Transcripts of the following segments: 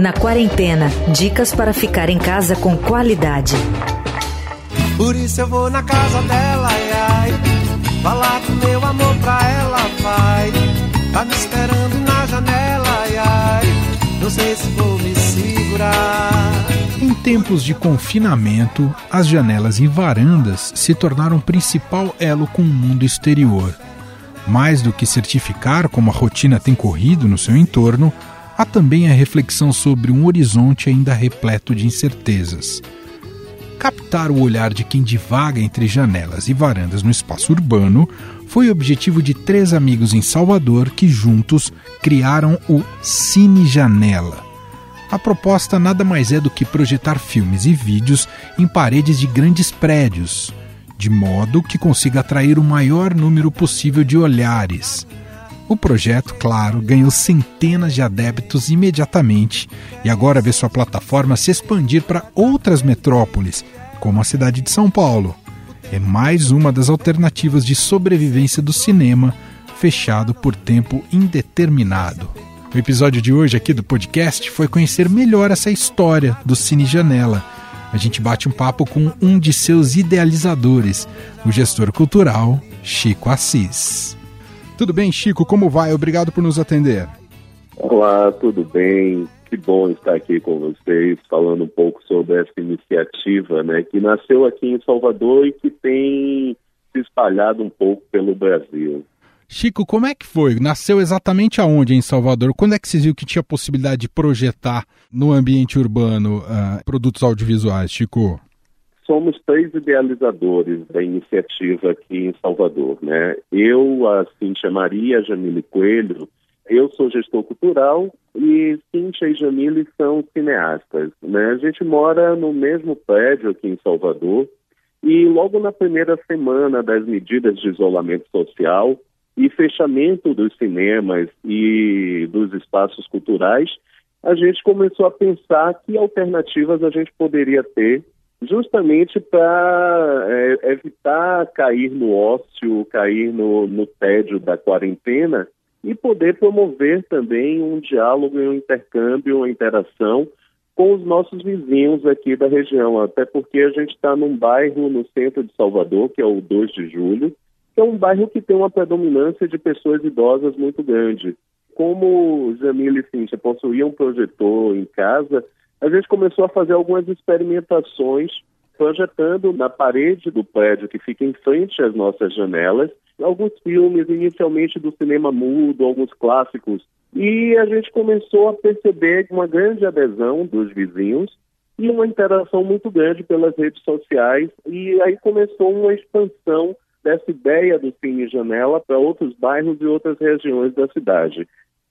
Na quarentena, dicas para ficar em casa com qualidade. Por isso eu vou na casa dela, ai, ai. Falar do meu amor pra ela, vai. Tá me esperando na janela, ai, ai. Não sei se vou me segurar. Em tempos de confinamento, as janelas e varandas se tornaram o principal elo com o mundo exterior. Mais do que certificar como a rotina tem corrido no seu entorno, há também a reflexão sobre um horizonte ainda repleto de incertezas. Captar o olhar de quem divaga entre janelas e varandas no espaço urbano foi o objetivo de três amigos em Salvador que juntos criaram o Cine Janela. A proposta nada mais é do que projetar filmes e vídeos em paredes de grandes prédios, de modo que consiga atrair o maior número possível de olhares. O projeto, claro, ganhou centenas de adeptos imediatamente e agora vê sua plataforma se expandir para outras metrópoles, como a cidade de São Paulo. É mais uma das alternativas de sobrevivência do cinema, fechado por tempo indeterminado. O episódio de hoje aqui do podcast foi conhecer melhor essa história do Cine Janela. A gente bate um papo com um de seus idealizadores, o gestor cultural Chico Assis. Tudo bem, Chico? Como vai? Obrigado por nos atender. Olá, tudo bem? Que bom estar aqui com vocês, falando um pouco sobre essa iniciativa, né, que nasceu aqui em Salvador e que tem se espalhado um pouco pelo Brasil. Chico, como é que foi? Nasceu exatamente aonde em Salvador? Quando é que você viu que tinha possibilidade de projetar no ambiente urbano uh, produtos audiovisuais, Chico? somos três idealizadores da iniciativa aqui em Salvador, né? Eu, a Cíntia Maria, a Jamile Coelho, eu sou gestor cultural e Cíntia e Jamile são cineastas, né? A gente mora no mesmo prédio aqui em Salvador e logo na primeira semana das medidas de isolamento social e fechamento dos cinemas e dos espaços culturais, a gente começou a pensar que alternativas a gente poderia ter justamente para é, evitar cair no ócio, cair no, no tédio da quarentena e poder promover também um diálogo um intercâmbio, uma interação com os nossos vizinhos aqui da região, até porque a gente está num bairro no centro de Salvador, que é o 2 de julho, que é um bairro que tem uma predominância de pessoas idosas muito grande. Como Jamila e Cíntia possuíam um projetor em casa, a gente começou a fazer algumas experimentações projetando na parede do prédio que fica em frente às nossas janelas alguns filmes, inicialmente do cinema mudo, alguns clássicos. E a gente começou a perceber uma grande adesão dos vizinhos e uma interação muito grande pelas redes sociais. E aí começou uma expansão dessa ideia do Cine Janela para outros bairros e outras regiões da cidade.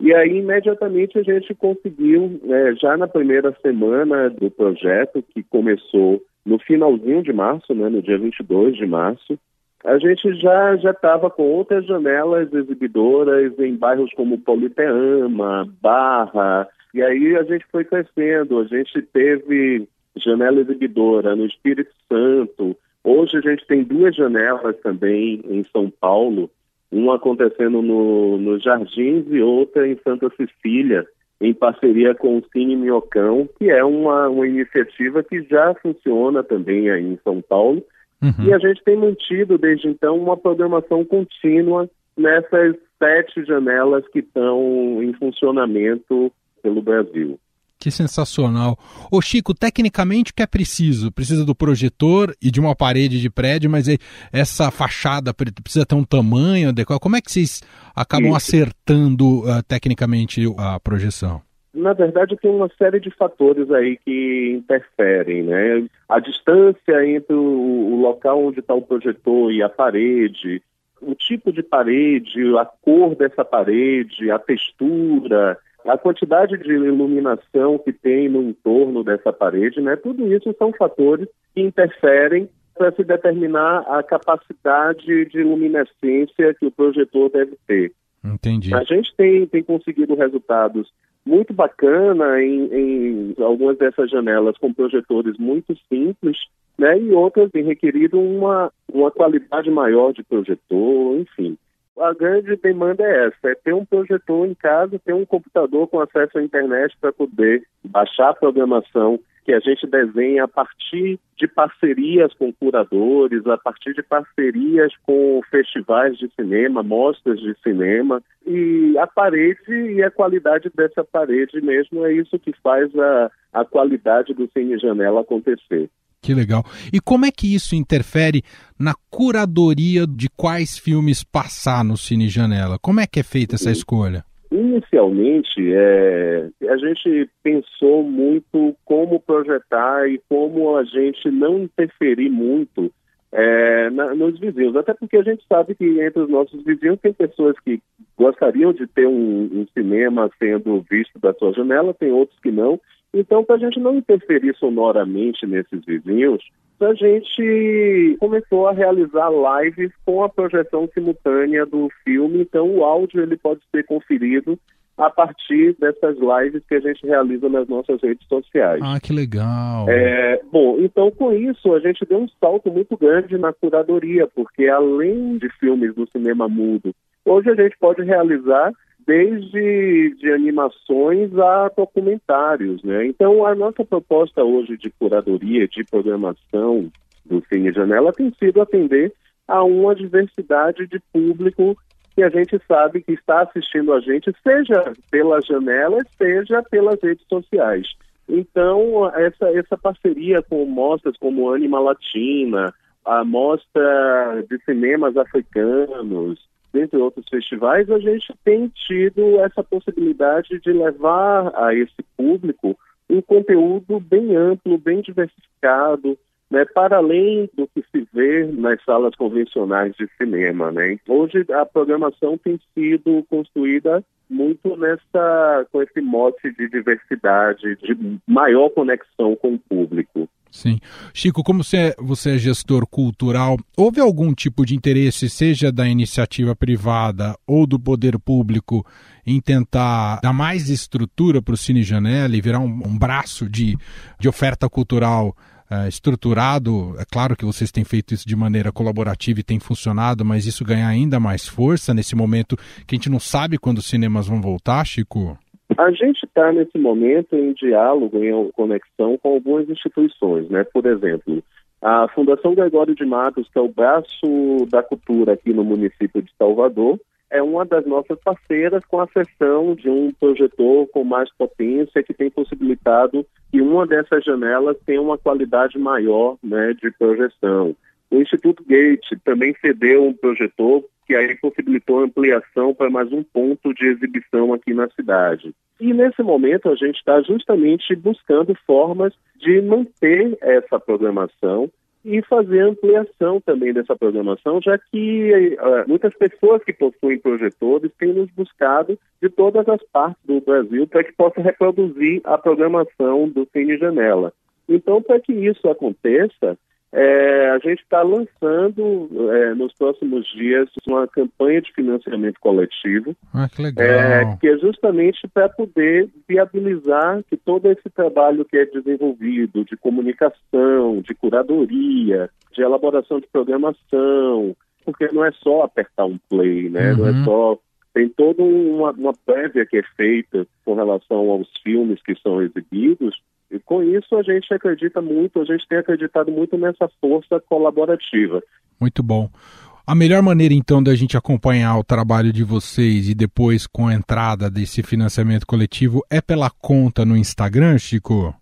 E aí, imediatamente, a gente conseguiu, né, já na primeira semana do projeto, que começou no finalzinho de março, né, no dia 22 de março, a gente já estava com outras janelas exibidoras em bairros como Politeama, Barra, e aí a gente foi crescendo. A gente teve janela exibidora no Espírito Santo. Hoje a gente tem duas janelas também em São Paulo, uma acontecendo no, nos Jardins e outra em Santa Cecília, em parceria com o Cine Minhocão, que é uma, uma iniciativa que já funciona também aí em São Paulo. Uhum. E a gente tem mantido desde então uma programação contínua nessas sete janelas que estão em funcionamento pelo Brasil. Que sensacional. Ô Chico, tecnicamente o que é preciso? Precisa do projetor e de uma parede de prédio, mas essa fachada precisa ter um tamanho adequado. Como é que vocês acabam Isso. acertando uh, tecnicamente a projeção? Na verdade, tem uma série de fatores aí que interferem, né? A distância entre o, local onde está o projetor e a parede, o tipo de parede, a cor dessa parede, a textura, a quantidade de iluminação que tem no entorno dessa parede, né? Tudo isso são fatores que interferem para se determinar a capacidade de luminescência que o projetor deve ter. Entendi. A gente tem, tem conseguido resultados muito bacana em, em algumas dessas janelas com projetores muito simples, né? E outras têm requerido uma, uma qualidade maior de projetor, enfim. A grande demanda é essa, é ter um projetor em casa, ter um computador com acesso à internet para poder baixar a programação que a gente desenha a partir de parcerias com curadores, a partir de parcerias com festivais de cinema, mostras de cinema. E a parede e a qualidade dessa parede mesmo é isso que faz a, a qualidade do Cine Janela acontecer. Que legal. E como é que isso interfere na curadoria de quais filmes passar no Cine Janela? Como é que é feita essa escolha? Inicialmente, é, a gente pensou muito como projetar e como a gente não interferir muito é, na, nos vizinhos. Até porque a gente sabe que entre os nossos vizinhos tem pessoas que gostariam de ter um, um cinema sendo visto da sua janela, tem outros que não. Então, para a gente não interferir sonoramente nesses vizinhos, a gente começou a realizar lives com a projeção simultânea do filme. Então, o áudio ele pode ser conferido a partir dessas lives que a gente realiza nas nossas redes sociais. Ah, que legal! É, bom, então com isso a gente deu um salto muito grande na curadoria, porque além de filmes do cinema mudo, hoje a gente pode realizar desde de animações a documentários, né? Então a nossa proposta hoje de curadoria, de programação do Cine Janela tem sido atender a uma diversidade de público que a gente sabe que está assistindo a gente, seja pela janela, seja pelas redes sociais. Então, essa, essa parceria com mostras como Anima Latina, a mostra de cinemas africanos, dentre outros festivais, a gente tem tido essa possibilidade de levar a esse público um conteúdo bem amplo, bem diversificado, né, para além do que se vê nas salas convencionais de cinema. Né? Hoje a programação tem sido construída muito nessa com esse mote de diversidade, de maior conexão com o público. Sim. Chico, como você, você é gestor cultural, houve algum tipo de interesse, seja da iniciativa privada ou do poder público, em tentar dar mais estrutura para o Cine Janela e virar um, um braço de, de oferta cultural uh, estruturado? É claro que vocês têm feito isso de maneira colaborativa e tem funcionado, mas isso ganhar ainda mais força nesse momento que a gente não sabe quando os cinemas vão voltar, Chico? A gente está nesse momento em diálogo, em conexão com algumas instituições, né? Por exemplo, a Fundação Gregório de Matos, que é o braço da cultura aqui no município de Salvador, é uma das nossas parceiras com a sessão de um projetor com mais potência que tem possibilitado que uma dessas janelas tenha uma qualidade maior né, de projeção. O Instituto Gate também cedeu um projetor que aí possibilitou ampliação para mais um ponto de exibição aqui na cidade. E nesse momento a gente está justamente buscando formas de manter essa programação e fazer ampliação também dessa programação, já que uh, muitas pessoas que possuem projetores têm nos buscado de todas as partes do Brasil para que possa reproduzir a programação do Cine Janela. Então, para que isso aconteça, é, a gente está lançando é, nos próximos dias uma campanha de financiamento coletivo, ah, que. É, que é justamente para poder viabilizar que todo esse trabalho que é desenvolvido de comunicação, de curadoria, de elaboração de programação, porque não é só apertar um play, né? Uhum. Não é uhum. só tem toda uma, uma prévia que é feita com relação aos filmes que são exibidos e com isso a gente acredita muito, a gente tem acreditado muito nessa força colaborativa. Muito bom. A melhor maneira então da gente acompanhar o trabalho de vocês e depois com a entrada desse financiamento coletivo é pela conta no Instagram, Chico?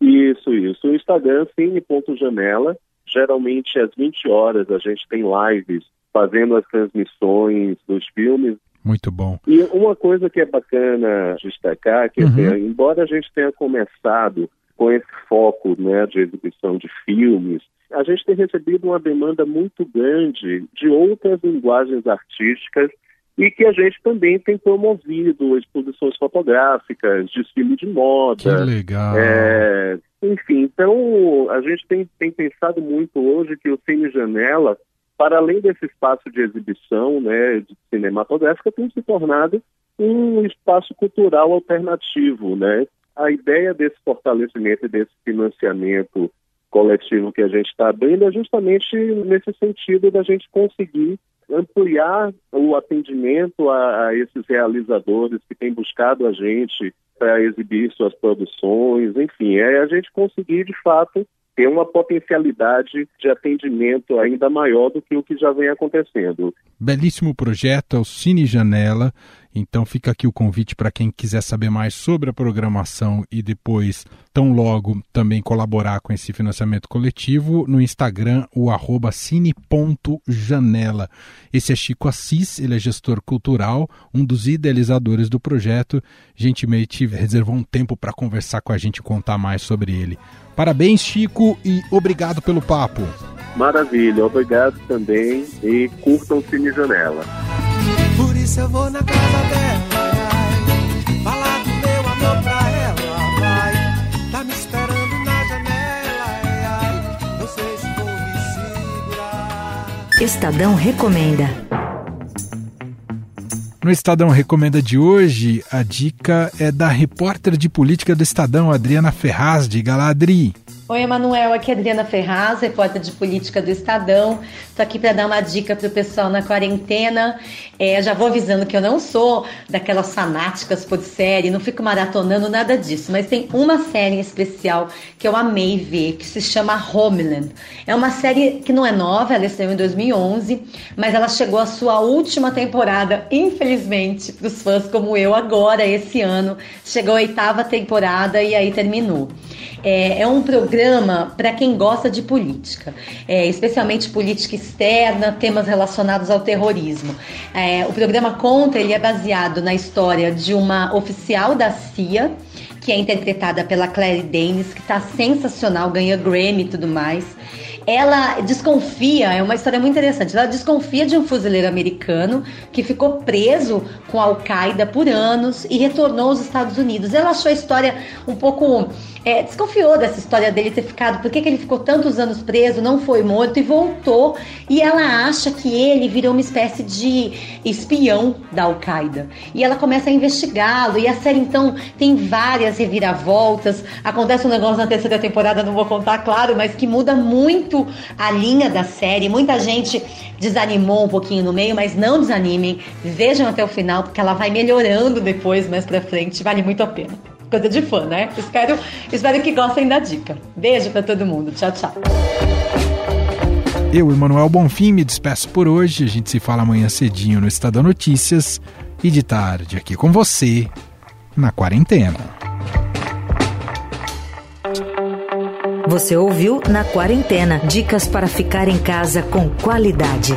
Isso, isso. O Instagram, cine.janela. Geralmente às 20 horas a gente tem lives fazendo as transmissões dos filmes muito bom. E uma coisa que é bacana destacar, que uhum. embora a gente tenha começado com esse foco né, de exibição de filmes, a gente tem recebido uma demanda muito grande de outras linguagens artísticas e que a gente também tem promovido exposições fotográficas, desfile de moda. Que legal. É, enfim, então a gente tem, tem pensado muito hoje que o Cine Janela, para além desse espaço de exibição né, de cinematográfica, tem se tornado um espaço cultural alternativo, né? a ideia desse fortalecimento e desse financiamento coletivo que a gente está abrindo é justamente nesse sentido da gente conseguir ampliar o atendimento a, a esses realizadores que têm buscado a gente para exibir suas produções, enfim, é a gente conseguir de fato ter uma potencialidade de atendimento ainda maior do que o que já vem acontecendo. Belíssimo projeto, é o Cine Janela. Então fica aqui o convite para quem quiser saber mais sobre a programação e depois, tão logo, também colaborar com esse financiamento coletivo no Instagram, o arroba cine.janela. Esse é Chico Assis, ele é gestor cultural, um dos idealizadores do projeto. Gentilmente reservou um tempo para conversar com a gente e contar mais sobre ele. Parabéns, Chico, e obrigado pelo papo. Maravilha, obrigado também e curtam o Cine Janela. Isso eu vou na casa dela, vai, falar do meu amor pra ela, vai. Tá me esperando na janela, ai, ai, não sei se vou me segurar. Estadão recomenda. No Estadão Recomenda de hoje, a dica é da repórter de política do Estadão, Adriana Ferraz. Diga lá, Adri. Oi, Emanuel, aqui é Adriana Ferraz, repórter de política do Estadão. Estou aqui para dar uma dica para o pessoal na quarentena. É, já vou avisando que eu não sou daquelas fanáticas por série, não fico maratonando nada disso, mas tem uma série especial que eu amei ver, que se chama Homeland. É uma série que não é nova, ela estreou em 2011, mas ela chegou à sua última temporada, infelizmente, para os fãs como eu, agora, esse ano. Chegou a oitava temporada e aí terminou. É, é um programa para quem gosta de política, é, especialmente política externa, temas relacionados ao terrorismo. É, o programa Conta ele é baseado na história de uma oficial da CIA que é interpretada pela Claire Danes, que está sensacional, ganha Grammy e tudo mais ela desconfia, é uma história muito interessante. Ela desconfia de um fuzileiro americano que ficou preso com a Al-Qaeda por anos e retornou aos Estados Unidos. Ela achou a história um pouco. É, desconfiou dessa história dele ter ficado, por que ele ficou tantos anos preso, não foi morto e voltou. E ela acha que ele virou uma espécie de espião da Al-Qaeda. E ela começa a investigá-lo. E a série, então, tem várias reviravoltas. Acontece um negócio na terceira temporada, não vou contar, claro, mas que muda muito a linha da série. Muita gente desanimou um pouquinho no meio, mas não desanimem. Vejam até o final, porque ela vai melhorando depois, mais pra frente. Vale muito a pena. Coisa de fã, né? Espero, espero que gostem da dica. Beijo para todo mundo. Tchau, tchau. Eu, Emanuel Bonfim, me despeço por hoje. A gente se fala amanhã cedinho no Estadão Notícias e de tarde aqui com você na quarentena. Você ouviu Na Quarentena dicas para ficar em casa com qualidade.